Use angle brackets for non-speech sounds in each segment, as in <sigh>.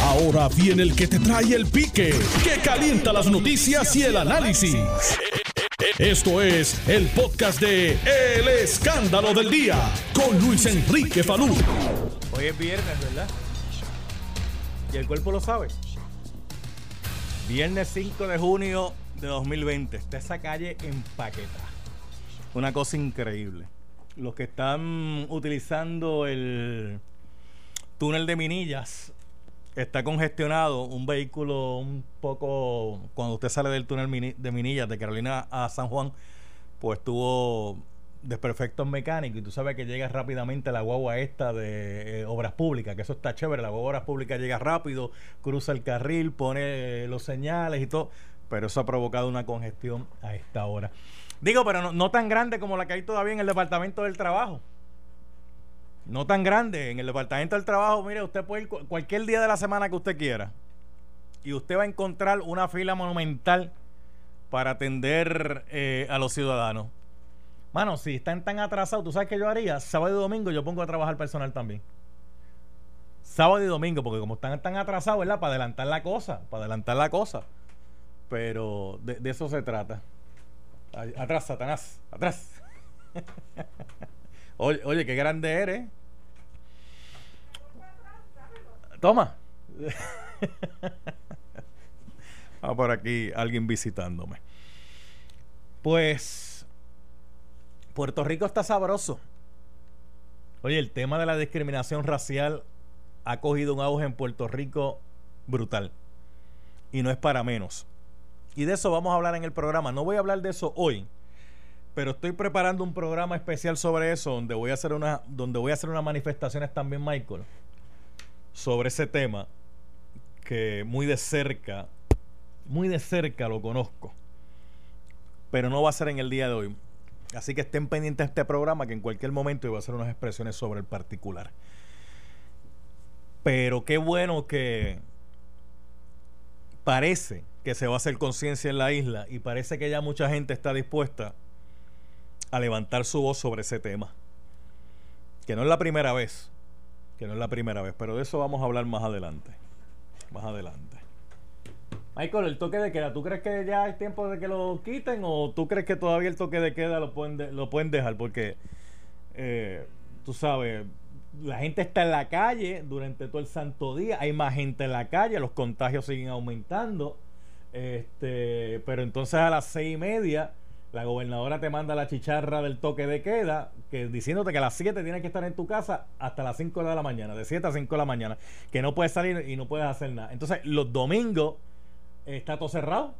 Ahora viene el que te trae el pique, que calienta las noticias y el análisis. Esto es el podcast de El Escándalo del Día con Luis Enrique Falú. Hoy es viernes, ¿verdad? Y el cuerpo lo sabe. Viernes 5 de junio de 2020. Está esa calle empaquetada. Una cosa increíble. Los que están utilizando el túnel de Minillas está congestionado. Un vehículo un poco. Cuando usted sale del túnel de Minillas de Carolina a San Juan, pues tuvo desperfectos mecánicos y tú sabes que llega rápidamente la guagua esta de eh, obras públicas, que eso está chévere, la guagua obras públicas llega rápido, cruza el carril, pone eh, los señales y todo, pero eso ha provocado una congestión a esta hora. Digo, pero no, no tan grande como la que hay todavía en el Departamento del Trabajo. No tan grande. En el Departamento del Trabajo, mire, usted puede ir cu- cualquier día de la semana que usted quiera. Y usted va a encontrar una fila monumental para atender eh, a los ciudadanos. Mano, si están tan atrasados, ¿tú sabes qué yo haría? Sábado y domingo yo pongo a trabajar personal también. Sábado y domingo, porque como están tan atrasados, ¿verdad? Para adelantar la cosa, para adelantar la cosa. Pero de, de eso se trata. Atrás, Satanás, atrás. <laughs> oye, oye, qué grande eres. Toma. <laughs> Ah, por aquí alguien visitándome. Pues Puerto Rico está sabroso. Oye, el tema de la discriminación racial ha cogido un auge en Puerto Rico brutal. Y no es para menos. Y de eso vamos a hablar en el programa. No voy a hablar de eso hoy, pero estoy preparando un programa especial sobre eso, donde voy a hacer una, donde voy a hacer unas manifestaciones también, Michael, sobre ese tema que muy de cerca, muy de cerca lo conozco, pero no va a ser en el día de hoy. Así que estén pendientes de este programa que en cualquier momento voy a hacer unas expresiones sobre el particular. Pero qué bueno que parece que se va a hacer conciencia en la isla y parece que ya mucha gente está dispuesta a levantar su voz sobre ese tema. Que no es la primera vez, que no es la primera vez, pero de eso vamos a hablar más adelante. Más adelante. Michael, el toque de queda, ¿tú crees que ya hay tiempo de que lo quiten o tú crees que todavía el toque de queda lo pueden, de- lo pueden dejar? Porque, eh, tú sabes, la gente está en la calle durante todo el santo día, hay más gente en la calle, los contagios siguen aumentando, este, pero entonces a las seis y media la gobernadora te manda la chicharra del toque de queda, que diciéndote que a las 7 tienes que estar en tu casa hasta las 5 de la mañana, de 7 a 5 de la mañana, que no puedes salir y no puedes hacer nada. Entonces, los domingos está todo cerrado.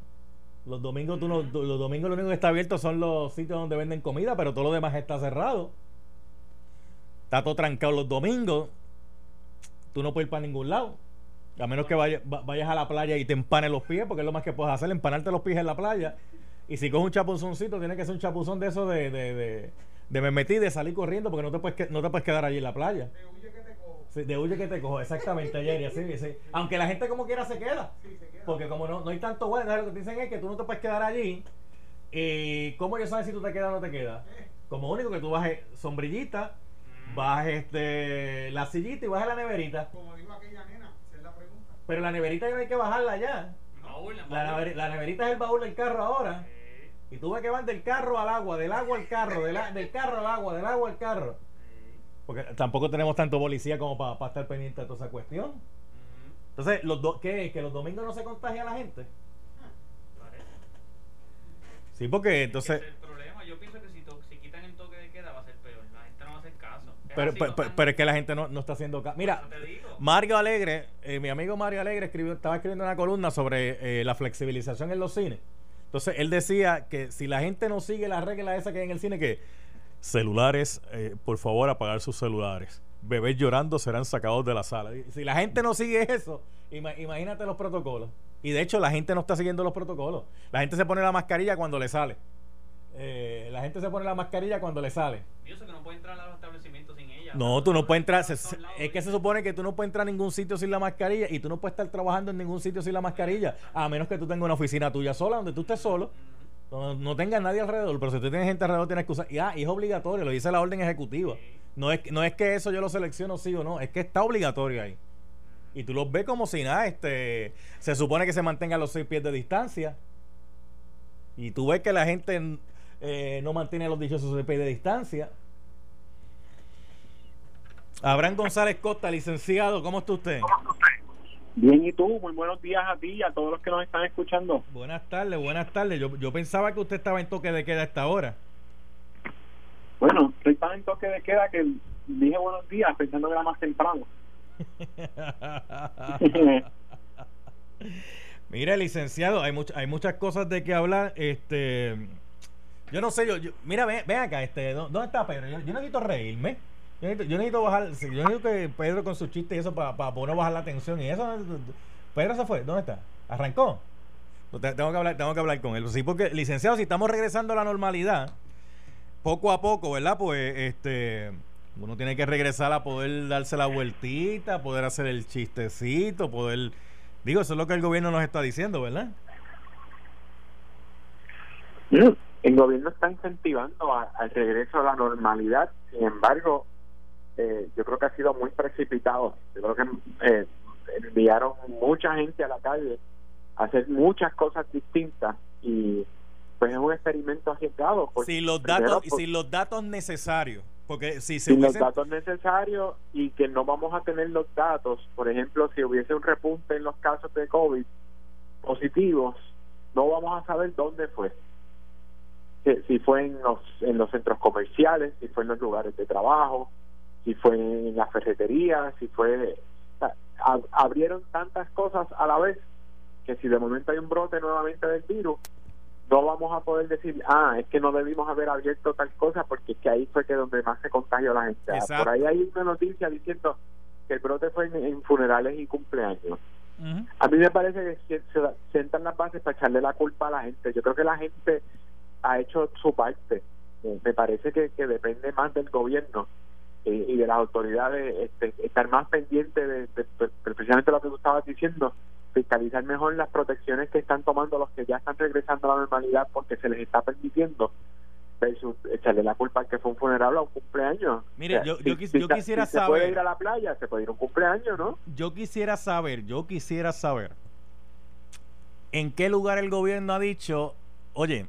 Los domingos, tú no- tú- los domingos lo único que está abierto son los sitios donde venden comida, pero todo lo demás está cerrado. Está todo trancado los domingos. Tú no puedes ir para ningún lado. A menos que vaya- va- vayas a la playa y te empanes los pies, porque es lo más que puedes hacer, empanarte los pies en la playa. Y si coges un chapuzoncito, tiene que ser un chapuzón de eso de, de, de, de me metí, de salir corriendo, porque no te puedes, que- no te puedes quedar allí en la playa. Sí, de huye que te cojo, exactamente, Jerry, así, sí. Aunque la gente como quiera se queda. Porque como no, no hay tanto bueno, lo que te dicen es que tú no te puedes quedar allí. ¿Y cómo ellos saben si tú te quedas o no te quedas? Como único que tú bajes sombrillita, bajes este, la sillita y bajes la neverita. Como dijo aquella nena, esa es la pregunta. Pero la neverita ya no hay que bajarla ya. Baúl, la neverita es el baúl del carro ahora. Eh, Y tú ves que van del carro al agua, del agua al carro, del, a- del carro al agua, del agua al carro. Porque tampoco tenemos tanto policía como para estar pendiente de toda esa cuestión. Entonces, los do- ¿qué es? ¿Que los domingos no se contagia la gente? parece. Sí, porque entonces... Ese es el problema. Yo pienso que si, to- si quitan el toque de queda va a ser peor. La gente no va a hacer caso. Es Pero, pero, pero- es que la gente no, no está haciendo caso. Mira, eso. Mario Alegre, eh, mi amigo Mario Alegre escribió, estaba escribiendo una columna sobre eh, la flexibilización en los cines. Entonces, él decía que si la gente no sigue la regla esa que hay en el cine, que celulares, eh, por favor, apagar sus celulares. Bebés llorando serán sacados de la sala. Y Si la gente no sigue eso, ima- imagínate los protocolos. Y de hecho, la gente no está siguiendo los protocolos. La gente se pone la mascarilla cuando le sale. Eh, la gente se pone la mascarilla cuando le sale. Yo sé que no puede entrar a los. No, tú no puedes entrar. es que se supone que tú no puedes entrar a ningún sitio sin la mascarilla y tú no puedes estar trabajando en ningún sitio sin la mascarilla, a menos que tú tengas una oficina tuya sola, donde tú estés solo, no, no tengas nadie alrededor. Pero si tú tienes gente alrededor, tienes que usar. Y, ah, es obligatorio, lo dice la orden ejecutiva. No es, no es que eso yo lo selecciono sí o no, es que está obligatorio ahí. Y tú los ves como si nada, este, se supone que se mantenga a los seis pies de distancia. Y tú ves que la gente eh, no mantiene los dichosos seis pies de distancia. Abraham González Costa, licenciado, ¿cómo está usted? Bien, ¿y tú? Muy buenos días a ti y a todos los que nos están escuchando. Buenas tardes, buenas tardes. Yo, yo pensaba que usted estaba en toque de queda a esta hora. Bueno, estoy tan en toque de queda que dije buenos días pensando que era más temprano. <laughs> Mire, licenciado, hay, much- hay muchas cosas de que hablar. Este, yo no sé, yo, yo- mira, ven, ven acá, este, ¿dó- ¿dónde está Pedro? Yo, yo necesito reírme. Yo necesito, yo necesito bajar, yo necesito que Pedro con su chiste y eso para poder bajar la tensión y eso. Pedro se fue, ¿dónde está? ¿Arrancó? Te- Tengo que hablar, tengo que hablar con él. Sí, porque, licenciado, si estamos regresando a la normalidad, poco a poco, ¿verdad? Pues este uno tiene que regresar a poder darse la vueltita, poder hacer el chistecito, poder digo, eso es lo que el gobierno nos está diciendo, ¿verdad? El gobierno está incentivando a- al regreso a la normalidad, sin embargo, eh, yo creo que ha sido muy precipitado. Yo creo que eh, enviaron mucha gente a la calle a hacer muchas cosas distintas y pues es un experimento arriesgado. porque Sin los datos, por- sin los datos necesarios, porque si se sin los datos necesarios y que no vamos a tener los datos, por ejemplo, si hubiese un repunte en los casos de COVID positivos, no vamos a saber dónde fue. Si, si fue en los, en los centros comerciales, si fue en los lugares de trabajo, si fue en la ferretería, si fue... o sea, ab- abrieron tantas cosas a la vez que si de momento hay un brote nuevamente del virus, no vamos a poder decir, ah, es que no debimos haber abierto tal cosa porque es que ahí fue que donde más se contagió la gente. Ah, Exacto. Por ahí hay una noticia diciendo que el brote fue en, en funerales y cumpleaños. Ujú. A mí me parece que se, se sentan las bases para echarle la culpa a la gente. Yo creo que la gente ha hecho su parte. Eh, me parece que, que depende más del gobierno eh, y de las autoridades este, estar más pendiente de, de- de- precisamente lo que tú estabas diciendo, fiscalizar mejor las protecciones que están tomando los que ya están regresando a la normalidad porque se les está permitiendo versus echarle la culpa al que fue un funeral o un cumpleaños. Mire, yo- yo quisiera si se puede saber- ir a la playa, se puede ir a un cumpleaños, ¿no? Yo quisiera saber, yo quisiera saber en qué lugar el gobierno ha dicho, oye,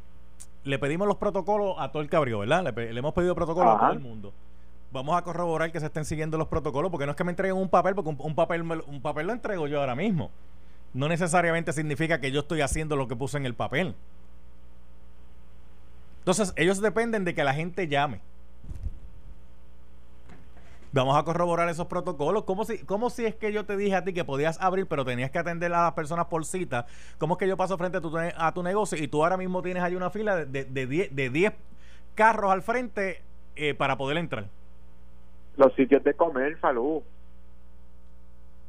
le pedimos los protocolos a todo el cabrío, ¿verdad? Le, le hemos pedido protocolos a todo el mundo. Vamos a corroborar que se estén siguiendo los protocolos, porque no es que me entreguen un papel, porque un, papel un papel lo entrego yo ahora mismo. No necesariamente significa que yo estoy haciendo lo que puse en el papel. Entonces, ellos dependen de que la gente llame. Vamos a corroborar esos protocolos. ¿Cómo si, cómo si es que yo te dije a ti que podías abrir, pero tenías que atender a las personas por cita? ¿Cómo es que yo paso frente a tu, a tu negocio y tú ahora mismo tienes ahí una fila de 10 de, diez- de 10 carros al frente eh, para poder entrar? Los sitios de comer, Falú.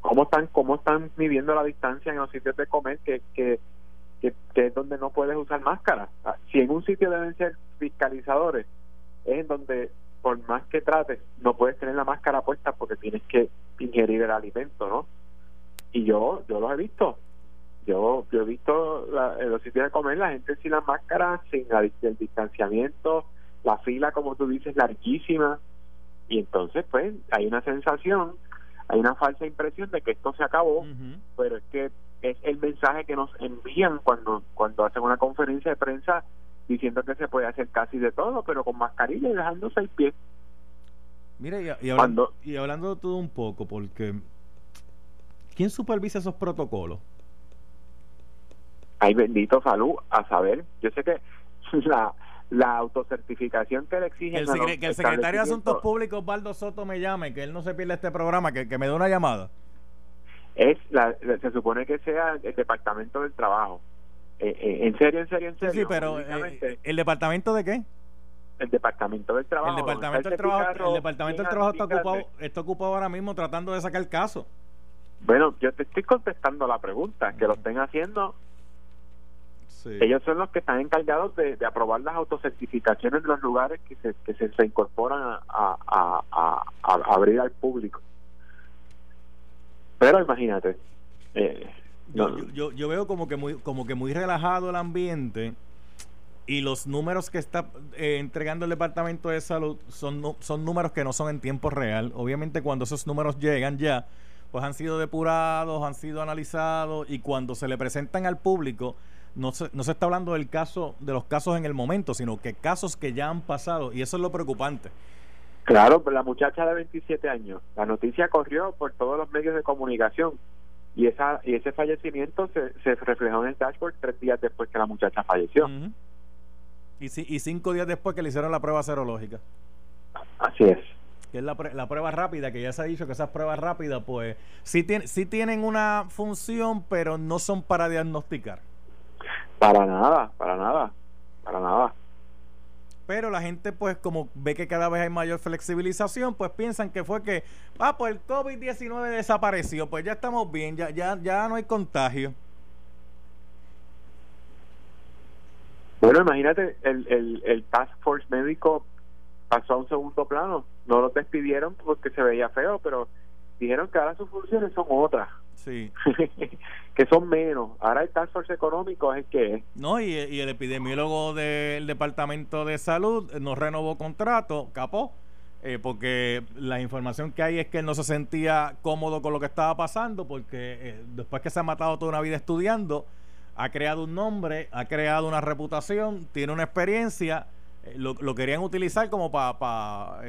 ¿Cómo están, cómo están midiendo la distancia en los sitios de comer que, que, que, es donde no puedes usar máscara? Ah, Si en un sitio deben ser fiscalizadores, es en donde por más que trates, no puedes tener la máscara puesta porque tienes que ingerir el alimento, ¿no? Y yo, yo los he visto. Yo, yo he visto la- en los sitios de comer la gente sin la máscara, sin la- el distanciamiento, la fila, como tú dices, larguísima y entonces pues hay una sensación hay una falsa impresión de que esto se acabó pero es que es el mensaje que nos envían cuando cuando hacen una conferencia de prensa diciendo que se puede hacer casi de todo pero con mascarilla y dejando seis pies Mira, y, y hablando, Cuando- y hablando de todo un poco, porque ¿quién supervisa esos protocolos? ay bendito salud a saber yo sé que <laughs> la la autocertificación que le exigen el, secre- que el secretario de Asuntos Públicos, Baldo Soto, me llame, que él no se pierda este programa, que, que me dé una llamada. es la, se supone que sea el departamento del trabajo Eh, eh, en serio en serio en Sí, serio sí, pero eh, ¿el departamento de qué? el departamento del trabajo el departamento del trabajo, el departamento del trabajo está ocupado, está ocupado ahora mismo tratando de sacar el caso. Bueno, yo te estoy contestando la pregunta, que lo estén haciendo. Ellos son los que están encargados de, de aprobar las autocertificaciones de los lugares que se, que se, se incorporan a, a, a- a- a abrir al público. Pero imagínate, eh, Yo, no- yo, yo- yo veo como que muy, como que muy relajado el ambiente y los números que está eh, entregando el departamento de salud son, son números que no son en tiempo real. Obviamente cuando esos números llegan ya, pues han sido depurados, han sido analizados y cuando se le presentan al público no se, no se está hablando del caso de los casos en el momento, sino que casos que ya han pasado y eso es lo preocupante. Claro, la muchacha de 27 años, la noticia corrió por todos los medios de comunicación y esa y ese fallecimiento se, se reflejó en el dashboard tres días después que la muchacha falleció. Y, ci- y cinco días después que le hicieron la prueba serológica, Así es. que es la, pre- la prueba rápida, que ya se ha dicho que esas pruebas rápidas, pues sí, tien- sí tienen una función, pero no son para diagnosticar. Para nada, para nada, para nada. Pero la gente, pues, como ve que cada vez hay mayor flexibilización, pues piensan que fue que, ah, pues el COVID-19 desapareció, pues ya estamos bien, ya, ya, ya no hay contagio. Bueno, imagínate, el, el, el Task Force médico pasó a un segundo plano. No lo despidieron porque se veía feo, pero dijeron que ahora sus funciones son otras, Sí. <laughs> que son menos. Ahora el Task Force económico es el que es. No, y, y el epidemiólogo del Departamento de Salud no renovó contrato, capó, eh, porque la información que hay es que él no se sentía cómodo con lo que estaba pasando, porque eh, después que se ha matado toda una vida estudiando, ha creado un nombre, ha creado una reputación, tiene una experiencia, eh, lo, lo querían utilizar como para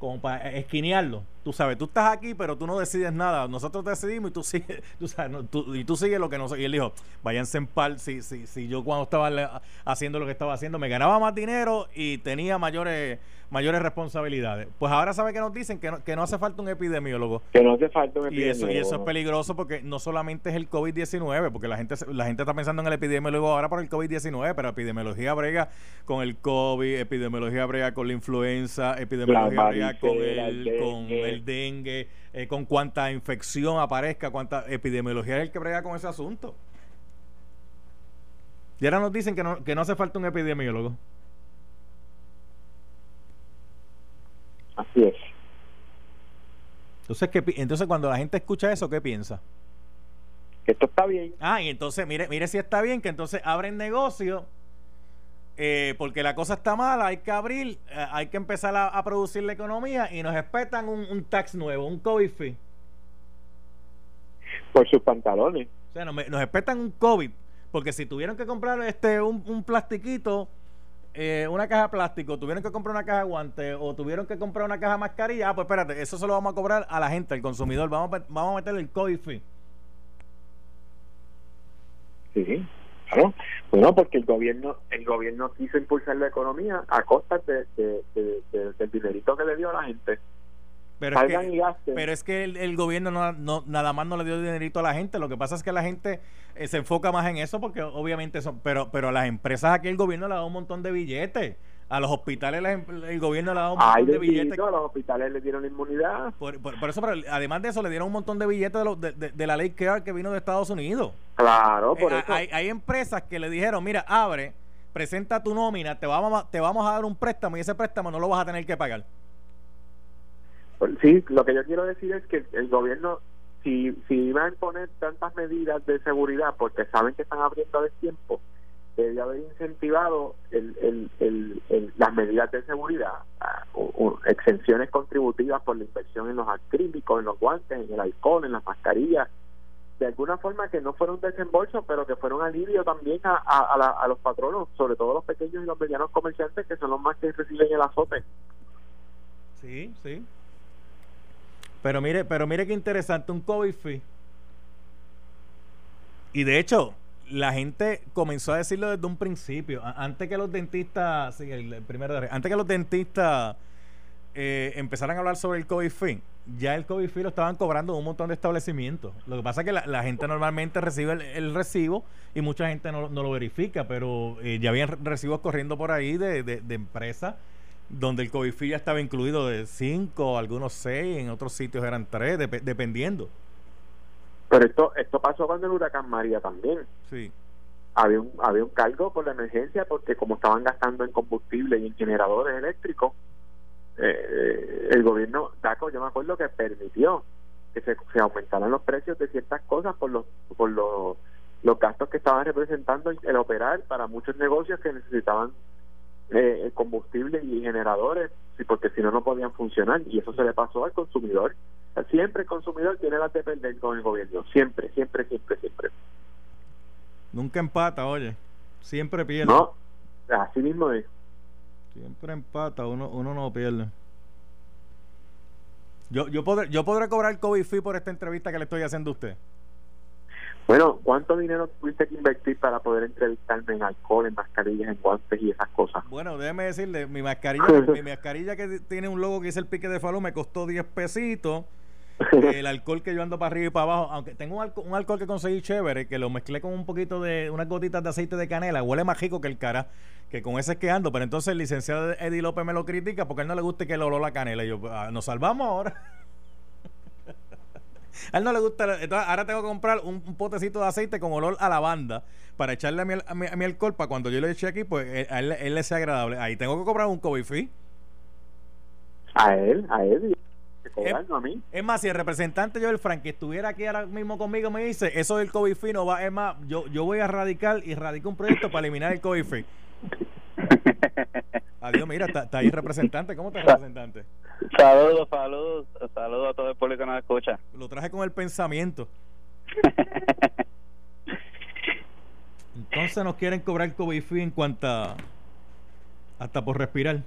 como para esquinearlo. Tú sabes, tú estás aquí, pero tú no decides nada. Nosotros decidimos y tú sigues, <laughs> tú sabes, no, tú- y tú sigues lo que nosotros. Y él dijo, váyanse en par. Si, si, si yo cuando estaba haciendo lo que estaba haciendo, me ganaba más dinero y tenía mayores mayores responsabilidades. Pues ahora sabe que nos dicen que no, que no hace falta un epidemiólogo. Que no hace falta un Y eso, y eso es epidemiólogo. peligroso porque no solamente es el COVID-19, porque la gente la gente está pensando en el epidemiólogo ahora por el COVID-19, pero epidemiología brega con el COVID, epidemiología brega con la influenza, epidemiología La brega con el, el con dengue. El dengue, eh, con cuánta infección aparezca, cuánta epidemiología es el que brega con ese asunto. Y ahora nos dicen que no, que no hace falta un epidemiólogo. Así es. Entonces, ¿qué entonces cuando la gente escucha eso, ¿qué piensa? Que esto está bien. Ah, y entonces, mire, mire si está bien, que entonces abren negocio, eh, porque la cosa está mala, hay que abrir, eh, hay que empezar a, a producir la economía y nos respetan un, un tax nuevo, un COVID fee. Por sus pantalones. O sea, nos, nos respetan un COVID, porque si tuvieron que comprar este un, un plastiquito, eh, una caja de plástico, tuvieron que comprar una caja de guantes o tuvieron que comprar una caja de mascarilla, ah, pues espérate, eso se lo vamos a cobrar a la gente, al consumidor, vamos a, vamos a meterle el COVID fee. Sí, claro. Bueno, porque el gobierno el gobierno quiso impulsar la economía a costa de, de- de- de- del dinerito que le dio a la gente. Pero es que, y gasten. Pero es que el, el gobierno no, no- nada más no le dio dinerito a la gente. Lo que pasa es que la gente eh, se enfoca más en eso porque obviamente son. Pero, pero a las empresas aquí el gobierno le dado un montón de billetes. A los hospitales la em- el gobierno le ha dado un montón de billetes. a los hospitales le dieron inmunidad. Por, por- por eso, pero además de eso, le dieron un montón de billetes de, los- de, de- de la ley CARE que vino de Estados Unidos. Claro, por Eh, eso. hay, hay empresas que le dijeron: Mira, abre, presenta tu nómina, te vamos, a, te vamos a dar un préstamo y ese préstamo no lo vas a tener que pagar. Sí, lo que yo quiero decir es que el gobierno, si, si iba a imponer tantas medidas de seguridad porque saben que están abriendo a tiempo, debería haber incentivado el, las medidas de seguridad, exenciones contributivas por la inversión en los acrílicos, en los guantes, en el alcohol, en las mascarillas, de alguna forma que no fuera un desembolso, pero que fuera un alivio también a, a, a la- a los patronos, sobre todo los pequeños y los medianos comerciantes, que son los más que reciben el azote. Sí, sí. Pero mire, pero mire qué interesante, un COVID fee. Y de hecho, la gente comenzó a decirlo desde un principio. Antes que los dentistas, sí, el, primero de- antes que los dentistas eh, empezaran a hablar sobre el COVID fee, ya el COVID fee lo estaban cobrando un montón de establecimientos. Lo que pasa es que la, la gente normalmente recibe el, recibo y mucha gente no, lo verifica, pero eh, ya habían re- recibos corriendo por ahí de, de, de empresas donde el COVID fee ya estaba incluido de 5, algunos 6, en otros sitios eran 3, dependiendo. Pero esto esto pasó cuando el huracán María también. Sí. Había un, había un cargo por la emergencia porque como estaban gastando en combustible y en generadores eléctricos, eh, el gobierno DACO, yo me acuerdo que permitió que se, se aumentaran los precios de ciertas cosas por los por los, los gastos que estaban representando el operar para muchos negocios que necesitaban eh, combustible y generadores, sí, porque si no, no podían funcionar y eso se le pasó al consumidor. Siempre el consumidor tiene la de perder con el gobierno. Siempre, siempre, siempre, siempre. Nunca empata, oye. Siempre pierde. No, así mismo es. Siempre empata, uno, uno no pierde. Yo, yo, podré, yo podré cobrar COVID fee por esta entrevista que le estoy haciendo a usted. Bueno, ¿cuánto dinero tuviste que invertir para poder entrevistarme en alcohol, en mascarillas, en guantes y esas cosas? Bueno, déjeme decirle, mi mascarilla, mi mascarilla que tiene un logo que dice el pique de falú me costó 10 pesitos. <laughs> El alcohol que yo ando para arriba y para abajo, aunque tengo un alcohol, un alcohol que conseguí chévere, que lo mezclé con un poquito de unas gotitas de aceite de canela, huele más rico que el cara, que con ese es que ando, pero entonces el licenciado Eddie López me lo critica porque a él no le gusta que el olor a canela. Y yo, ah, nos salvamos ahora. <laughs> A él no le gusta. Entonces, ahora tengo que comprar un, un potecito de aceite con olor a lavanda para echarle a mi, a mi, a mi alcohol para cuando yo le eche aquí, pues eh, a él, él le sea agradable. Ahí tengo que comprar un COVID free. A él, a él. Es, Cobrarlo a mí. es más, si el representante Joel Frank que estuviera aquí ahora mismo conmigo me dice, eso del COVID free no va, es más, yo, yo voy a radicar y radico un proyecto para eliminar el COVID free. <laughs> Adiós, mira, está, está ahí representante. ¿Cómo está el representante? Saludos, saludos, saludos a todo el público que nos escucha. Lo traje con el pensamiento. <laughs> Entonces nos quieren cobrar COVID fee en cuanto a, hasta por respirar.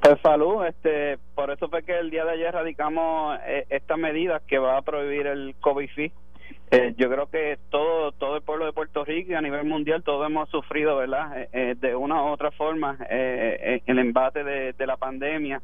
Pues salud, este, por eso fue que el día de ayer radicamos eh, esta medida que va a prohibir el COVID fee. Eh, yo creo que todo todo el pueblo de Puerto Rico y a nivel mundial todos hemos sufrido, ¿verdad? Eh, eh, de una u otra forma eh, eh, el embate de, la pandemia.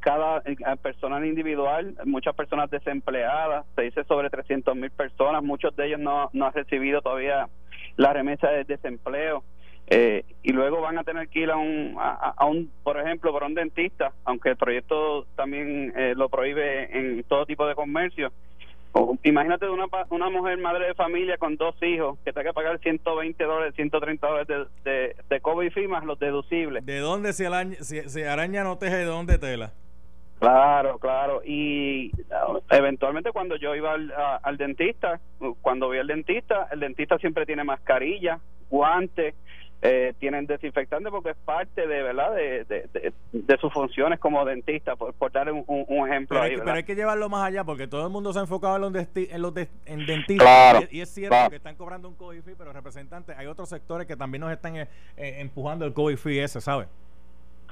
Cada personal individual, muchas personas desempleadas, se dice sobre 300 mil personas, muchos de ellos no, no han recibido todavía la remesa de desempleo. Eh, y luego van a tener que ir a un, a, un, por ejemplo, por un dentista, aunque el proyecto también eh, lo prohíbe en todo tipo de comercio. Imagínate una, una mujer madre de familia con dos hijos que tenga que pagar 120 dólares, 130 dólares de, de, de COVID más los deducibles. ¿De dónde se araña, se, se araña no teje de dónde tela? Claro, claro. Y uh, eventualmente cuando yo iba al, a- al dentista, cuando voy al dentista, el dentista siempre tiene mascarilla, guantes, eh, tienen desinfectante porque es parte de verdad de, de, de, de sus funciones como dentista, por, por dar un, un- un ejemplo Pero hay, que, pero hay que llevarlo más allá porque todo el mundo se ha enfocado en los, desti- en los de- en dentistas. Claro, y, y es cierto claro. que están cobrando un COVID fee, pero representantes, hay otros sectores que también nos están eh, eh, empujando el COVID fee ese, ¿sabes?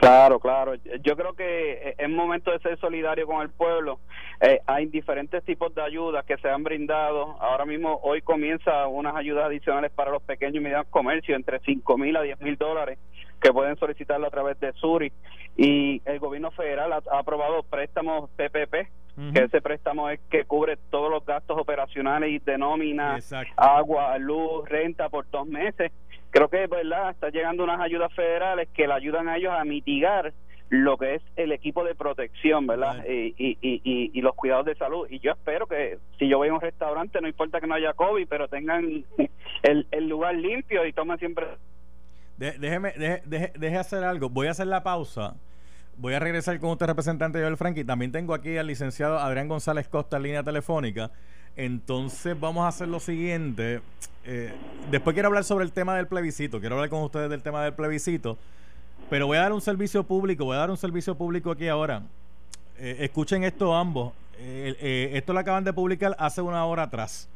Claro, claro. Yo creo que eh, es momento de ser solidario con el pueblo. Eh, hay diferentes tipos de ayudas que se han brindado. Ahora mismo, hoy comienza unas ayudas adicionales para los pequeños y medianos comercios, entre 5 mil a 10 mil dólares, que pueden solicitarlo a través de Suri. Y el gobierno federal ha, ha aprobado préstamos PPP, que ese préstamo es que cubre todos los gastos operacionales y de nómina, Exacto. agua, luz, renta por dos meses. Creo que verdad está llegando unas ayudas federales que le ayudan a ellos a mitigar lo que es el equipo de protección, ¿verdad? Y, y, y, y, y los cuidados de salud. Y yo espero que si yo voy a un restaurante, no importa que no haya COVID, pero tengan <laughs> el, el lugar limpio y tomen siempre De- déjeme, deje, deje, deje hacer algo. Voy a hacer la pausa. Voy a regresar con usted, representante Joel Frank. Y también tengo aquí al licenciado Adrián González Costa en línea telefónica. Entonces vamos a hacer lo siguiente. Eh, después quiero hablar sobre el tema del plebiscito. Quiero hablar con ustedes del tema del plebiscito. Pero voy a dar un servicio público. Voy a dar un servicio público aquí ahora. Eh, escuchen esto ambos. Eh, esto lo acaban de publicar hace una hora atrás.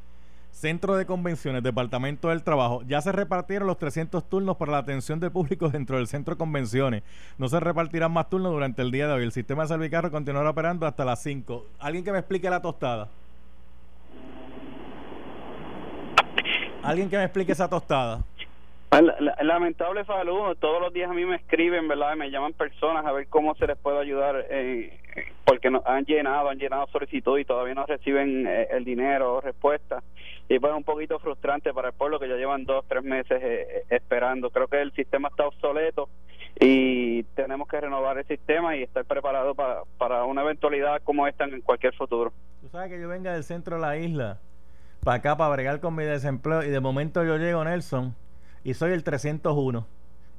Centro de Convenciones, Departamento del Trabajo. Ya se repartieron los 300 turnos para la atención de público dentro del Centro de Convenciones. No se repartirán más turnos durante el día de hoy. El sistema de Servicarro continuará operando hasta las 5. ¿Alguien que me explique la tostada? ¿Alguien que me explique esa tostada? La- Lamentable Falú, todos los días a mí me escriben, ¿verdad? Me llaman personas a ver cómo se les puede ayudar, eh, porque han llenado, han llenado solicitud y todavía no reciben eh, el dinero o respuesta. Y pues es un poquito frustrante para el pueblo que ya llevan dos, tres meses eh, eh, esperando. Creo que el sistema está obsoleto y tenemos que renovar el sistema y estar preparado para, para una eventualidad como esta en cualquier futuro. Tú sabes que yo venga del centro de la isla para acá para bregar con mi desempleo y de momento yo llego Nelson y soy el 301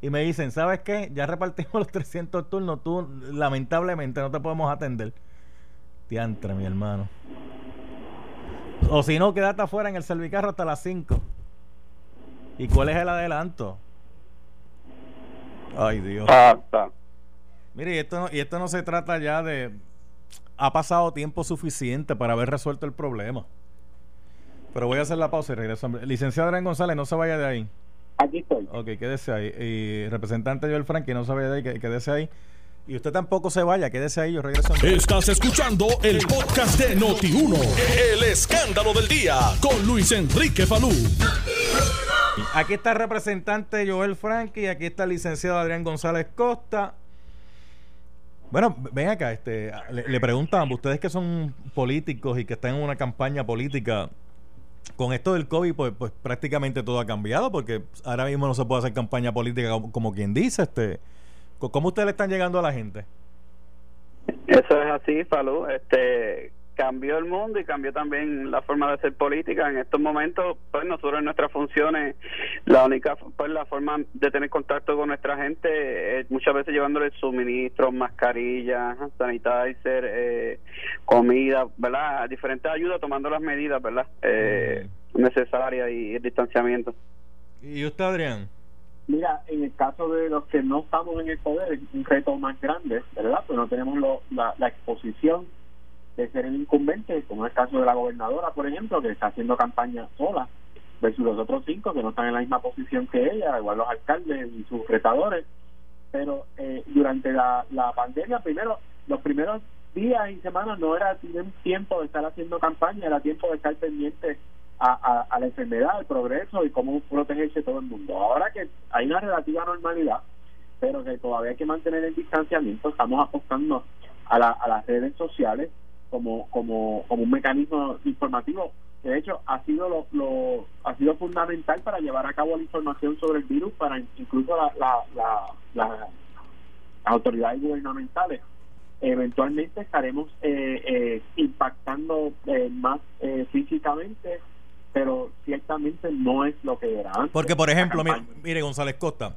y me dicen, ¿sabes qué? Ya repartimos <laughs> los 300 turnos, tú lamentablemente no te podemos atender. Tiantra, mi hermano. O si no, quédate afuera en el servicarro hasta las 5. ¿Y cuál es el adelanto? Ay, Dios. Mire, y esto no, y esto no se trata ya de. ha pasado tiempo suficiente para haber resuelto el problema. Pero voy a hacer la pausa y regreso. Licenciado Adrián González, no se vaya de ahí. Aquí estoy. Ok, quédese ahí. Y representante Joel Frank, que no se vaya de ahí, quédese ahí. Y usted tampoco se vaya, quédese ahí, yo regreso. Estás escuchando el podcast de Noti1. El escándalo del día con Luis Enrique Falú. Aquí está el representante Joel Frank y aquí está el licenciado Adrián González Costa. Bueno, ven acá, este, le, le preguntan, ustedes que son políticos y que están en una campaña política, con esto del COVID, pues, pues prácticamente todo ha cambiado, porque ahora mismo no se puede hacer campaña política como, quien dice, este, ¿cómo ustedes le están llegando a la gente? Eso es así, Falú. Este, cambió el mundo y cambió también la forma de hacer política. En estos momentos, pues nosotros en nuestras funciones, la única pues la forma de tener contacto con nuestra gente es muchas veces llevándoles suministros, mascarillas, sanitizer, eh, comida, ¿verdad? Diferentes ayudas, tomando las medidas, ¿verdad? Eh, necesarias y el distanciamiento. ¿Y usted, Adrián? Mira, en el caso de los que no estamos en el poder, es un reto más grande, ¿verdad? Pues no tenemos lo- la, la exposición de ser el incumbente, como es el caso de la gobernadora, por ejemplo, que está haciendo campaña sola, versus los otros cinco que no están en la misma posición que ella, igual los alcaldes y sus retadores. Pero eh, durante la, la pandemia, primero, los primeros días y semanas no era tiempo de estar haciendo campaña, era tiempo de estar pendiente a, a, a la enfermedad, al progreso y cómo protegerse todo el mundo. Ahora que hay una relativa normalidad, pero que todavía hay que mantener el distanciamiento, estamos apostando a, la, a las redes sociales como, como, como un mecanismo informativo que de hecho ha sido lo, lo ha sido fundamental para llevar a cabo la información sobre el virus para incluso la, la, la, la- las autoridades gubernamentales. Eventualmente estaremos eh, eh, impactando eh, más eh, físicamente pero ciertamente no es lo que era antes. Porque, por ejemplo, mire, mire, González Costa,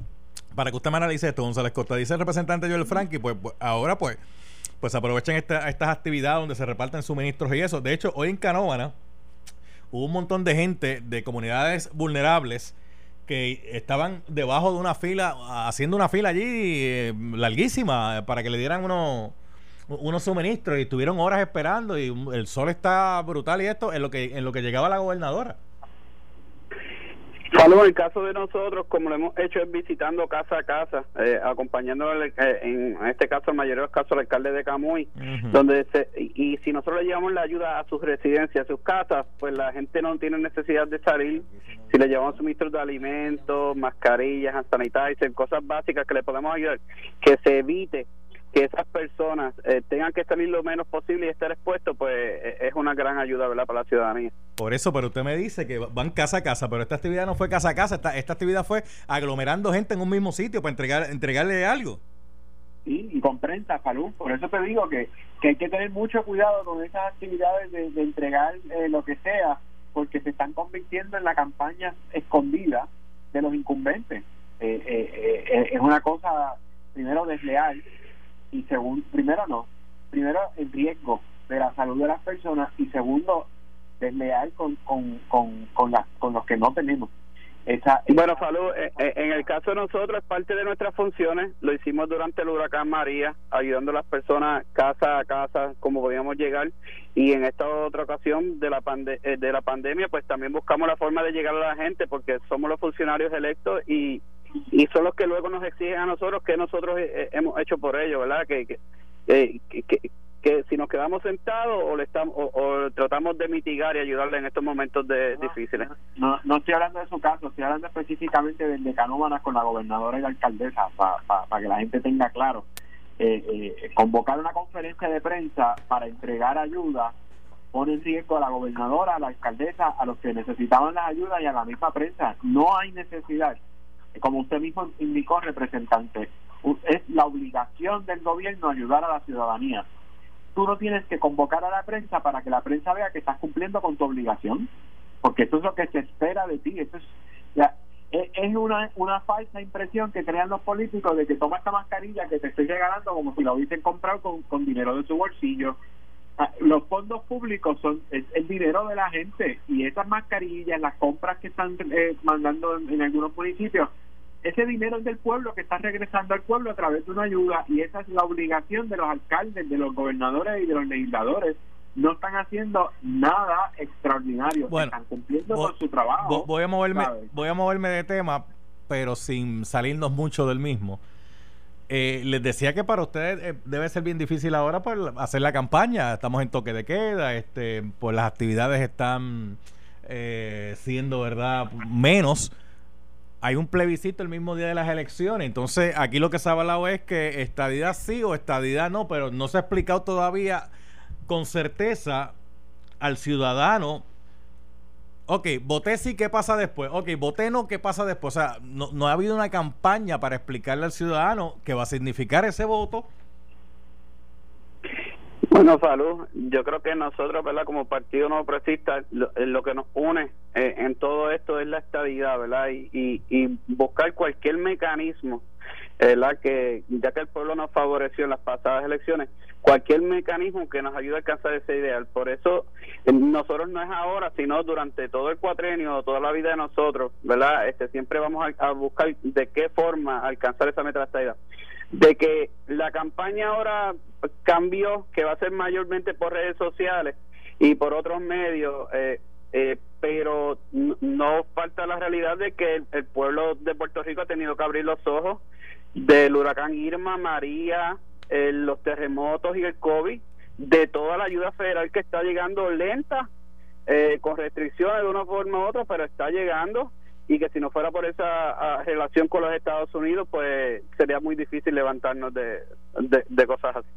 para que usted me analice esto, González Costa, dice el representante Joel Frankie, pues, pues, ahora pues, pues aprovechen esta- estas actividades donde se reparten suministros y eso. De hecho, hoy en Canóvana hubo un montón de gente de comunidades vulnerables que estaban debajo de una fila, haciendo una fila allí eh, larguísima para que le dieran unos unos suministros y estuvieron horas esperando y el sol está brutal y esto en lo que en lo que llegaba la gobernadora. En el caso de nosotros, como lo hemos hecho es visitando casa a casa, eh, acompañando eh, en este caso, el mayor de los casos, al alcalde de Camuy, donde se, y, y si nosotros le llevamos la ayuda a sus residencias, a sus casas, pues la gente no tiene necesidad de salir. Si le llevamos suministros de alimentos, mascarillas, hand sanitizer, cosas básicas que le podemos ayudar, que se evite que esas personas eh, tengan que salir lo menos posible y estar expuestos, pues eh, es una gran ayuda, ¿verdad?, para la ciudadanía. Por eso, pero usted me dice que van casa a casa, pero esta actividad no fue casa a casa, esta, esta actividad fue aglomerando gente en un mismo sitio para entregar entregarle algo. Sí, y con prensa, salud. Por eso te digo que, que hay que tener mucho cuidado con esas actividades de, de entregar eh, lo que sea, porque se están convirtiendo en la campaña escondida de los incumbentes. Eh, eh, eh, es una cosa, primero, desleal y segundo, primero no, primero el riesgo de la salud de las personas y segundo, desleal con, con, con, con, las- con los que no tenemos. Esa, Bueno, Falú, eh, eh, en el caso de nosotros, es parte de nuestras funciones. Lo hicimos durante el huracán María, ayudando a las personas casa a casa, como podíamos llegar. Y en esta otra ocasión de la, pande- eh, de la pandemia, pues también buscamos la forma de llegar a la gente, porque somos los funcionarios electos y, y son los que luego nos exigen a nosotros que nosotros eh, eh, hemos hecho por ellos, ¿verdad? Que, que, eh, que, que- que si nos quedamos sentados o, le estamos, o, o tratamos de mitigar y ayudarle en estos momentos de, difíciles. No, no estoy hablando de su caso, estoy hablando específicamente del de Canóvanas con la gobernadora y la alcaldesa, para que la gente tenga claro. Eh, eh, convocar una conferencia de prensa para entregar ayuda pone en riesgo a la gobernadora, a la alcaldesa, a los que necesitaban las ayudas y a la misma prensa. No hay necesidad, como usted mismo indicó, representante, es la obligación del gobierno ayudar a la ciudadanía. Tú no tienes que convocar a la prensa para que la prensa vea que estás cumpliendo con tu obligación porque eso es lo que se espera de ti. Eso es, es, es una, una falsa impresión que crean los políticos de que toma esta mascarilla que te estoy regalando como si la hubiesen comprado con, con dinero de su bolsillo. Ah, Los fondos públicos son es el dinero de la gente y esas mascarillas, las compras que están eh, mandando en, en algunos municipios, ese dinero es del pueblo que está regresando al pueblo a través de una ayuda y esa es la obligación de los alcaldes, de los gobernadores y de los legisladores. No están haciendo nada extraordinario, Bueno, están cumpliendo vo- con su trabajo. Vo- Voy a moverme, ¿sabes? voy a moverme de tema, pero sin salirnos mucho del mismo. Eh, les decía que para ustedes eh, debe ser bien difícil ahora por hacer la campaña. Estamos en toque de queda, este, pues las actividades están eh, siendo, ¿verdad?, menos. Hay un plebiscito el mismo día de las elecciones. Entonces, aquí lo que se ha hablado es que estadidad sí o estadidad no, pero no se ha explicado todavía con certeza al ciudadano Ok, voté sí, ¿qué pasa después? Ok, voté no, ¿qué pasa después? O sea, no, no ha habido una campaña para explicarle al ciudadano qué va a significar ese voto. Bueno, salud. Yo creo que nosotros, ¿verdad? Como Partido No Progresista, lo, eh, lo que nos une eh, en todo esto es la estabilidad, ¿verdad? Y, y buscar cualquier mecanismo, ¿verdad? Que ya que el pueblo nos favoreció en las pasadas elecciones, cualquier mecanismo que nos ayude a alcanzar ese ideal. Por eso, eh, nosotros no es ahora, sino durante todo el cuatrenio, toda la vida de nosotros, ¿verdad? Este, siempre vamos a, buscar de qué forma alcanzar esa meta de de que la campaña ahora cambió, que va a ser mayormente por redes sociales y por otros medios, eh, eh, pero no falta la realidad de que el pueblo de Puerto Rico ha tenido que abrir los ojos del huracán Irma, María, eh, los terremotos y el COVID, de toda la ayuda federal que está llegando lenta, eh, con restricciones de una forma u otra, pero está llegando y que si no fuera por esa ah, relación con los Estados Unidos, pues sería muy difícil levantarnos de, de, de cosas así.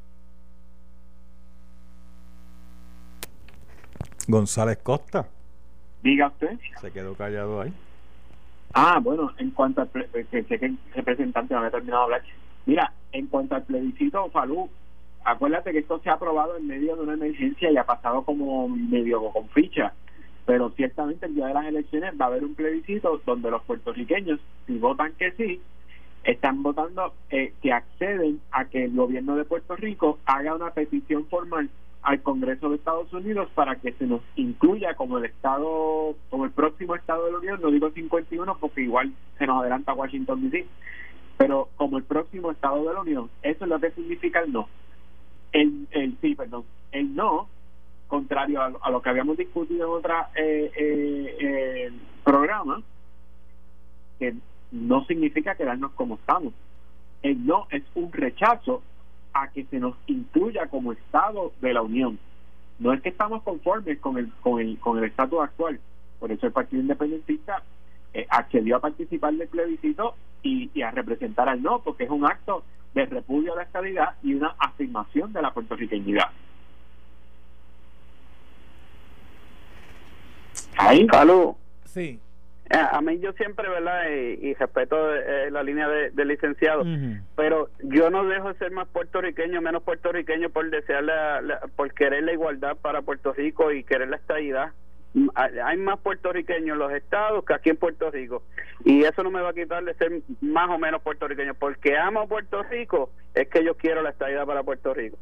González Costa Diga usted. se quedó callado ahí. Ah, bueno, en cuanto al eh, que sé que el representante no había terminado de hablar. Mira, en cuanto al plebiscito, Falú, acuérdate que esto se ha aprobado en medio de una emergencia y ha pasado como medio con ficha. Pero ciertamente el día de las elecciones va a haber un plebiscito donde los puertorriqueños, si votan que sí, están votando eh, que acceden a que el gobierno de Puerto Rico haga una petición formal al Congreso de Estados Unidos para que se nos incluya como el estado, como el próximo estado de la Unión, no digo 51 porque igual se nos adelanta Washington DC, pero como el próximo estado de la Unión, eso es lo que significa el no. El, el sí, perdón, el no, contrario a, lo- que habíamos discutido en otra eh, eh, eh, programa, que no significa quedarnos como estamos. El no es un rechazo a que se nos incluya como Estado de la Unión. No es que estamos conformes con el con el con el estatus actual. Por eso el Partido Independentista eh, accedió a participar del plebiscito y, y a representar al no, porque es un acto de repudio a la estabilidad y una afirmación de la puertorriqueñidad. Ahí. Salud. Sí. A mí yo siempre, ¿verdad? Y, y respeto eh, la línea de, del licenciado, pero yo no dejo de ser más puertorriqueño, menos puertorriqueño por desear la, la- por querer la igualdad para Puerto Rico y querer la estabilidad. Mm, Hay hay más puertorriqueños en los estados que aquí en Puerto Rico. Y eso no me va a quitar de ser más o menos puertorriqueño. Porque amo Puerto Rico es que yo quiero la estabilidad para Puerto Rico.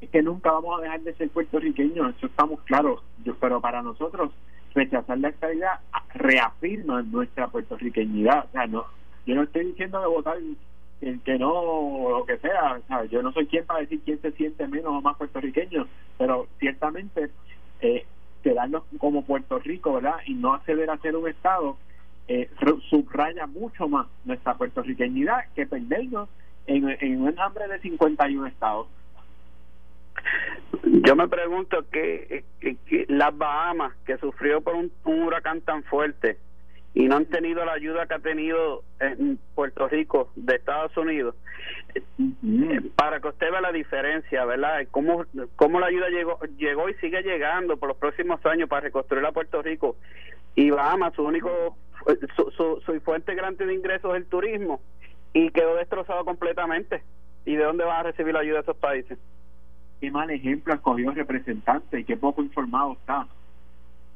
Es que nunca vamos a dejar de ser puertorriqueños, eso estamos claros, Yo- pero para nosotros rechazar la estabilidad reafirma nuestra puertorriqueñidad, o sea, no, yo no estoy diciendo de votar el que no o lo que sea, o sea, yo no soy quien para decir quién se siente menos o más puertorriqueño, pero ciertamente eh, quedarnos como Puerto Rico, ¿verdad? Y no acceder a ser un Estado eh, subraya mucho más nuestra puertorriqueñidad que perdernos en, en un hambre de 51 estados. Yo me pregunto que, que- que las Bahamas, que sufrió por un, un huracán tan fuerte y no han tenido la ayuda que ha tenido en Puerto Rico de Estados Unidos, eh, para que usted vea la diferencia, ¿verdad? Cómo, cómo la ayuda llegó, llegó y sigue llegando por los próximos años para reconstruir a Puerto Rico y Bahamas, su único, su, su, su fuente grande de ingresos es el turismo y quedó destrozado completamente. ¿Y de dónde van a recibir la ayuda de esos países? Qué mal ejemplo ha escogido el representante y qué poco informado está.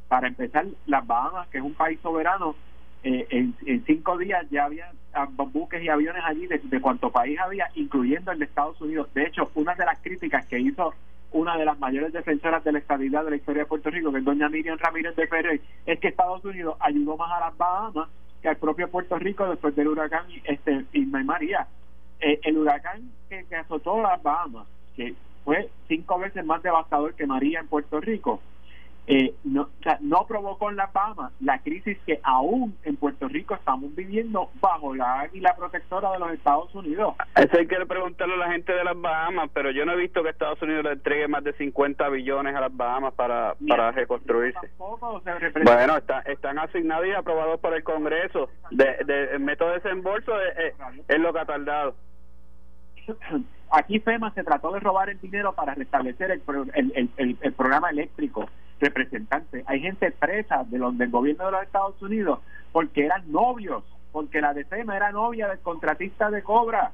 Para empezar, las Bahamas, que es un país soberano, eh, en, cinco días ya había ah, buques y aviones allí de, de cuánto país había, incluyendo el de Estados Unidos. De hecho, una de las críticas que hizo una de las mayores defensoras de la estabilidad de la historia de Puerto Rico, que es doña Miriam Ramírez de Ferrer, es que Estados Unidos ayudó más a las Bahamas que al propio Puerto Rico después del huracán este Irma y María. Eh, el huracán que azotó las Bahamas, que fue cinco veces más devastador que María en Puerto Rico, eh, no, o sea, no provocó en las Bahamas la crisis que aún en Puerto Rico estamos viviendo bajo la águila protectora de los Estados Unidos. Eso hay que preguntarle a la gente de las Bahamas, pero yo no he visto que Estados Unidos le entregue más de 50 billones a las Bahamas para, para reconstruirse. Tampoco se representa- Bueno, está- están asignados y aprobados por el Congreso. De, de- el método de desembolso es, es- es lo que ha tardado. <clears throat> Aquí FEMA se trató de robar el dinero para restablecer el, pro- el, programa eléctrico representante. Hay gente presa de los, del gobierno de los Estados Unidos porque eran novios, porque la de FEMA era novia del contratista de Cobra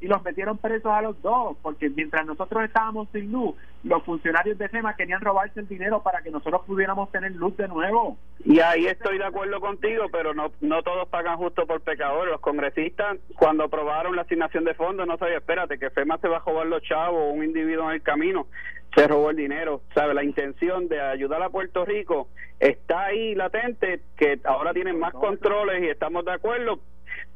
y los metieron presos a los dos, porque mientras nosotros estábamos sin luz, los funcionarios de FEMA querían robarse el dinero para que nosotros pudiéramos tener luz de nuevo. Y ahí estoy de acuerdo contigo, pero no no todos pagan justo por pecadores. Los congresistas, cuando aprobaron la asignación de fondos, no sabía, espérate, que FEMA se va a robar los chavos o un individuo en el camino, se robó el dinero. ¿Sabe? La intención de ayudar a Puerto Rico está ahí latente, que ahora tienen más controles y estamos de acuerdo,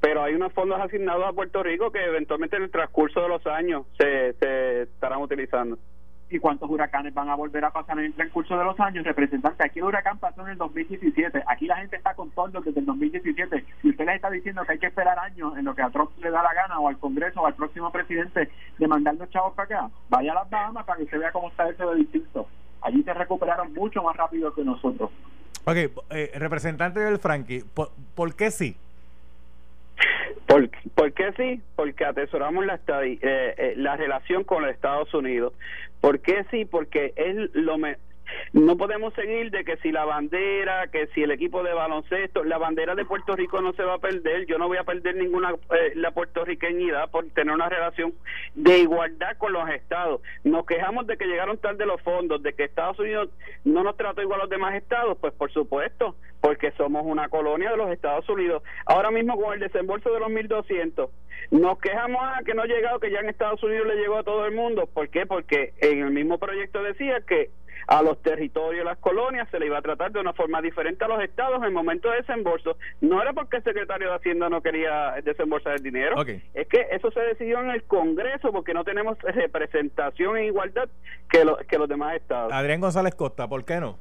pero hay unos fondos asignados a Puerto Rico que eventualmente en el transcurso de los años se, se estarán utilizando. y cuántos huracanes van a volver a pasar en el transcurso de los años. Representante, aquí el huracán pasó en el 2017. Aquí la gente está con todo desde el 2017. Y usted les está diciendo que hay que esperar años en lo que a Trump le da la gana o al Congreso o al próximo presidente de mandar los chavos para acá. Vaya a las Bahamas para que usted vea cómo está eso de distinto. Allí se recuperaron mucho más rápido que nosotros. Ok, eh, representante del Frankie, ¿por, por qué sí? ¿Por, por qué sí? Porque atesoramos la, eh, eh, la relación con los Estados Unidos. ¿Por qué sí? Porque es lo me no podemos seguir de que si la bandera, que si el equipo de baloncesto, la bandera de Puerto Rico no se va a perder, yo no voy a perder ninguna eh, la puertorriqueñidad por tener una relación de igualdad con los estados. Nos quejamos de que llegaron tarde los fondos, de que Estados Unidos no nos trató igual a los demás estados, pues por supuesto, porque somos una colonia de los Estados Unidos. Ahora mismo con el desembolso de los 1.200, nos quejamos a que no ha llegado, que ya en Estados Unidos le llegó a todo el mundo. ¿Por qué? Porque en el mismo proyecto decía que a los territorios, las colonias, se le iba a tratar de una forma diferente a los estados en el momento de desembolso. No era porque el secretario de Hacienda no quería desembolsar el dinero, es que eso se decidió en el Congreso porque no tenemos representación en igualdad que, lo- que los demás estados. Adrián González Costa, ¿por qué no?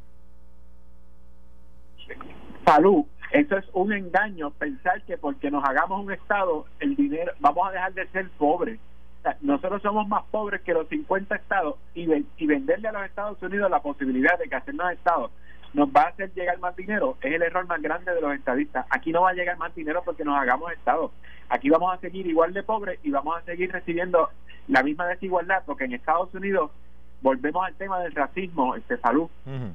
Salud, eso es un engaño pensar que porque nos hagamos un Estado, el dinero, vamos a dejar de ser pobres. Nosotros somos más pobres que los 50 estados y, ven- y venderle a los Estados Unidos la posibilidad de que hacernos Estados nos va a hacer llegar más dinero es el error más grande de los estadistas. Aquí no va a llegar más dinero porque nos hagamos Estados. Aquí vamos a seguir igual de pobres y vamos a seguir recibiendo la misma desigualdad porque en Estados Unidos volvemos al tema del racismo, este salud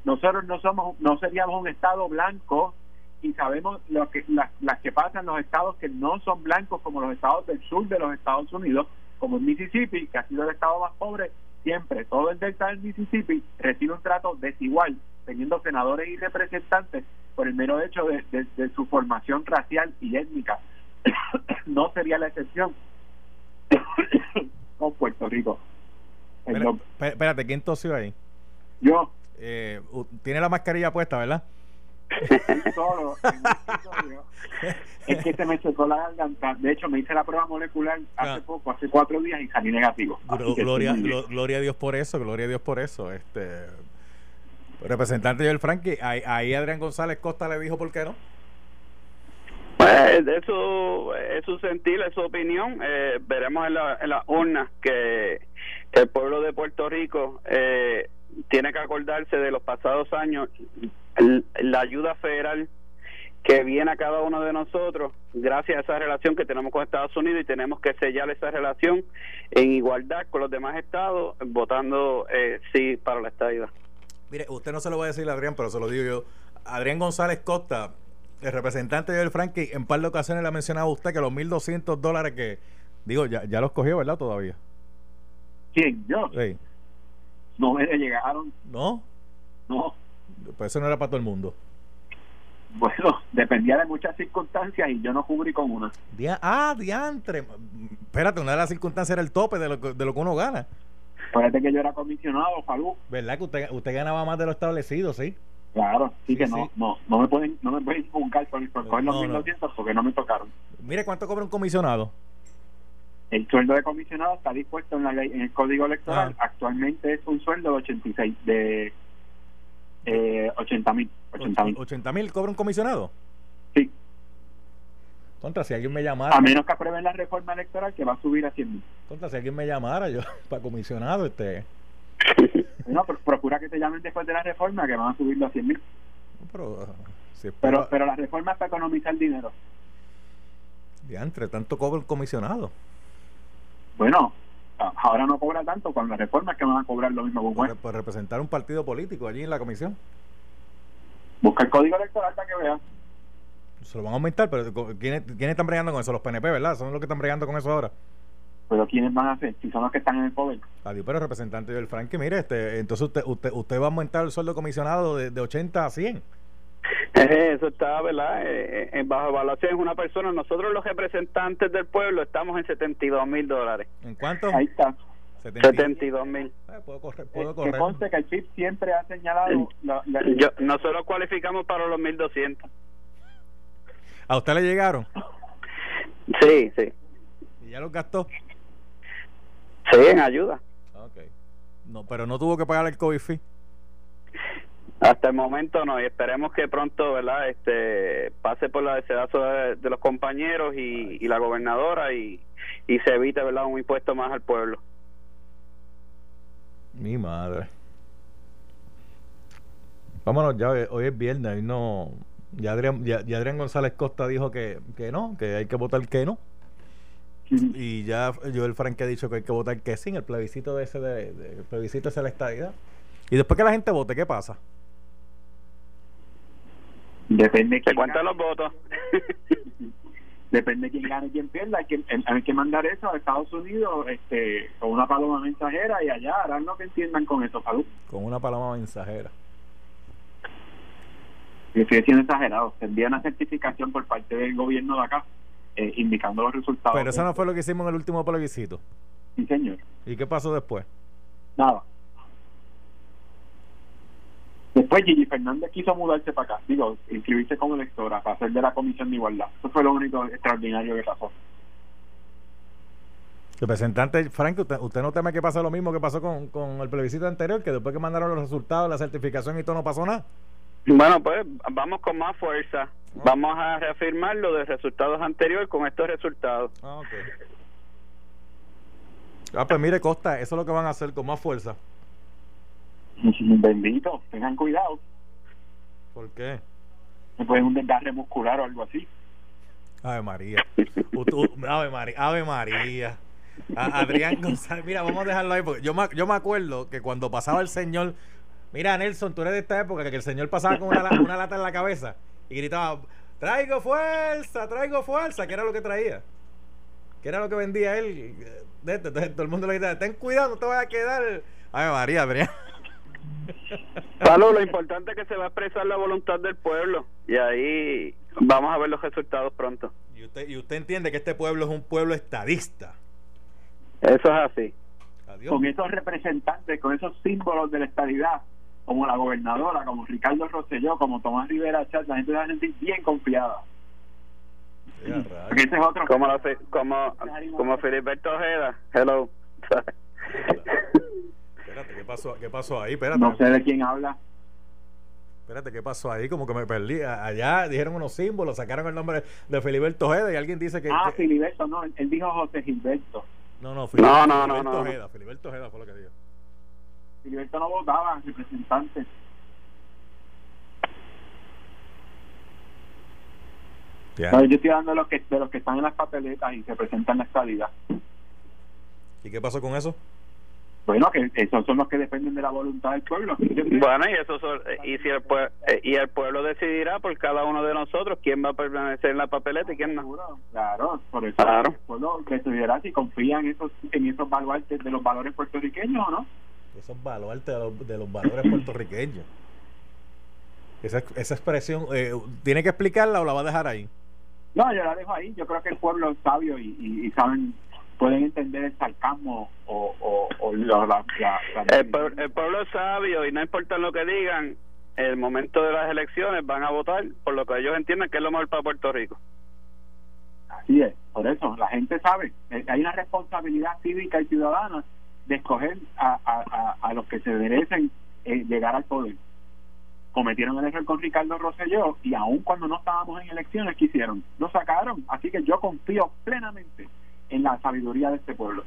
nosotros no somos no seríamos un estado blanco y sabemos lo que las, las que pasan los estados que no son blancos como los estados del sur de los Estados Unidos como en Mississippi que ha sido el estado más pobre siempre todo el delta del Mississippi recibe un trato desigual teniendo senadores y representantes por el mero hecho de, de- de su formación racial y étnica. <coughs> No sería la excepción. Con <coughs> Puerto Rico. Espérate, ¿quién tosió ahí? yo. Eh, tiene la mascarilla puesta, ¿verdad? <laughs> solo en un episodio, es que se me chocó la garganta. De hecho, me hice la prueba molecular hace Ah. poco, hace cuatro días y salí negativo. Gloria, gloria a Dios por eso, gloria a Dios por eso. Este representante del Frankie, ahí, ahí Adrián González Costa le dijo por qué no. Pues eso es su sentir, es su opinión. Eh, veremos en la, en las urnas que el pueblo de Puerto Rico eh, tiene que acordarse de los pasados años, la ayuda federal que viene a cada uno de nosotros gracias a esa relación que tenemos con Estados Unidos y tenemos que sellar esa relación en igualdad con los demás estados, votando eh, sí para la estadidad. Mire, usted no se lo va a decir Adrián, pero se lo digo yo. Adrián González Costa, el representante del Frankie, en par de ocasiones le ha mencionado a usted que los 1.200 dólares que, digo, ya, ya los cogió, ¿verdad? Todavía. ¿Quién? Yo. Sí. No me llegaron. ¿No? No. Pues eso no era para todo el mundo. Bueno, dependía de muchas circunstancias y yo no cubrí con una. Dia- ah, diantre. Espérate, una de las circunstancias era el tope de lo, que- de lo que uno gana. Acuérdate que yo era comisionado, salud. ¿Verdad que usted, usted ganaba más de lo establecido, sí? Claro, sí, Sí, que sí. no, no, no me pueden, no me pueden juzgar por, por coger los No, no. 1200 porque no me tocaron. Mire cuánto cobra un comisionado. El sueldo de comisionado está dispuesto en la ley, en el código electoral. Ah. Actualmente es un sueldo de 86, de eh, 80 mil, 80 mil. 80 mil cobra un comisionado. Sí, Contra, si alguien me llamara. a menos que aprueben la reforma electoral que va a subir a 100 mil. Contra, si alguien me llamara, yo, <laughs> para comisionado, este. No, pero procura que te llamen después de la reforma que van a subirlo a 100 mil. Pero, uh, si Pero, pero la reforma es para economizar dinero. Diantre, tanto cobra el comisionado. Bueno, ahora no cobra tanto con la reforma es que van a cobrar lo mismo con un Por, representar un partido político allí en la comisión. Busca el código electoral para que veas. Se lo van a aumentar, pero ¿quiénes, quiénes están bregando con eso? Los PNP, ¿verdad? Son los que están bregando con eso ahora. Pero ¿quiénes van a hacer? Si son los que están en el poder. Adiós, pero representante del Frankie, mire, este, entonces usted, usted, usted va a aumentar el sueldo comisionado de, de 80 a 100. <laughs> Eso está, ¿verdad? Eh, eh, bajo evaluación es una persona. Nosotros los representantes del pueblo estamos en 72 mil dólares. ¿En cuánto? Ahí está. 70. 72 mil. Eh, puedo correr, Eh, puedo que conste que el PIB siempre ha señalado la- la- Yo, nosotros cualificamos para los 1200. ¿A usted le llegaron? Sí, sí. ¿Y ya los gastó? Sí, en ayuda. Ok. No, pero no tuvo que pagar el COVID fee. Hasta el momento no, y esperemos que pronto, ¿verdad? Este pase por la deseazo de, de los compañeros y, y la gobernadora y, y se evite, ¿verdad? Un impuesto más al pueblo. Mi madre. Vámonos ya, hoy es viernes, hoy no... Ya Adrián, ya, ya Adrián González Costa dijo que, que no, que hay que votar que no. Y ya Joel Frank ha dicho que hay que votar que sí en el plebiscito de ese de, de- el plebiscito ese de la estadidad. Y después que la gente vote, ¿qué pasa? <laughs> Depende quién cuentan los votos. depende de quién gane y quién pierda. Hay que, hay que mandar eso a Estados Unidos este, con una paloma mensajera y allá harán lo que entiendan con eso, salud. Con una paloma mensajera. Y sigue siendo exagerado. Se envía una certificación por parte del gobierno de acá eh, indicando los resultados. Pero eso no fue lo que hicimos en el último plebiscito. Sí, señor. ¿Y qué pasó después? Nada. Después Gigi Fernández quiso mudarse para acá, digo, inscribirse como electora para ser de la Comisión de Igualdad. Eso fue lo único extraordinario que pasó. Representante Frank, ¿usted, usted no teme que pase lo mismo que pasó con, con el plebiscito anterior? Que después que mandaron los resultados, la certificación y todo, no pasó nada. Bueno, pues vamos con más fuerza. Vamos a reafirmar lo de resultados anteriores con estos resultados. Ah, ok. Ah, pues mire, Costa, eso es lo que van a hacer con más fuerza. Bendito, tengan cuidado. ¿Por qué? Pueden un desgarre muscular o algo así. Ave María. Ave María. Ave María. A- Adrián González. Mira, vamos a dejarlo ahí. Porque yo, me, yo me acuerdo que cuando pasaba el señor. Mira, Nelson, tú eres de esta época que el señor pasaba con una, una lata en la cabeza y gritaba: Traigo fuerza, traigo fuerza. Que era lo que traía. Que era lo que vendía él. De esto. Entonces todo el mundo le gritaba: Ten cuidado, no te vayas a quedar. Ave María, Adrián. Salud, lo importante es que se va a expresar la voluntad del pueblo y ahí vamos a ver los resultados pronto. Y usted, y usted entiende que este pueblo es un pueblo estadista. Eso es así. Adiós. Con esos representantes, con esos símbolos de la estabilidad, como la gobernadora, como Ricardo Rosselló, como Tomás Rivera Chat, la gente se va a sentir bien confiada. Porque ese es otro. Como, la como, como Filiberto Ojeda. Hello. <laughs> Espérate, ¿qué pasó, ¿qué pasó ahí? Espérate. No sé de quién habla. Espérate, ¿qué pasó ahí? Como que me perdí. Allá dijeron unos símbolos, sacaron el nombre de Filiberto Ojeda y alguien dice que. Ah, que- Filiberto, no, él, dijo José Gilberto. no, no, Filiberto, no, no, Filiberto no. Ojeda. Filiberto Ojeda fue lo que dijo. Filiberto no votaba, representante. Ya. No, yo estoy hablando de los, que, de los que están en las papeletas y se presentan la estabilidad. ¿Y qué pasó con eso? Bueno, que esos son los que dependen de la voluntad del pueblo. Bueno, y eso son- y si el pue- eh, y el pueblo decidirá por cada uno de nosotros quién va a permanecer en la papeleta y quién no. Claro, por eso Claro. el pueblo decidirá si confía en esos, en esos baluartes de los valores puertorriqueños o no. Esos valores de los, de los valores puertorriqueños. Esa, esa expresión, eh, ¿tiene que explicarla o la va a dejar ahí? No, yo la dejo ahí. Yo creo que el pueblo es sabio y, y, y saben, pueden entender el sarcasmo o, o, o la, la- la- la- El, pue- el pueblo es sabio y no importa lo que digan, en el momento de las elecciones van a votar por lo que ellos entienden que es lo mejor para Puerto Rico. Así es, por eso la gente sabe, eh, hay una responsabilidad cívica y ciudadana de escoger a, a, a, los que se merecen eh, llegar al poder. Cometieron el error con Ricardo Rosselló y aun cuando no estábamos en elecciones, ¿qué hicieron? Lo sacaron. Así que yo confío plenamente en la sabiduría de este pueblo.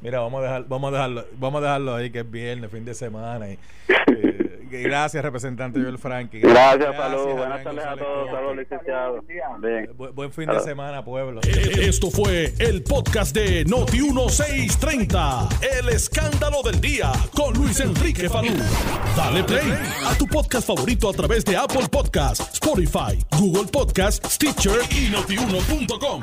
Mira, vamos a dejar, vamos a dejarlo, vamos a dejarlo ahí que es viernes, fin de semana. Y, <laughs> eh, gracias, representante Joel Frankie. Gracias, Palú. Buenas tardes a todos. Saludos, licenciado. Bien. Bu buen fin de semana, pueblo. Esto fue el podcast de Noti 1630. El escándalo del día con Luis Enrique Falú. Dale play a tu podcast favorito a través de Apple Podcasts, Spotify, Google Podcasts, Stitcher y notiuno.com.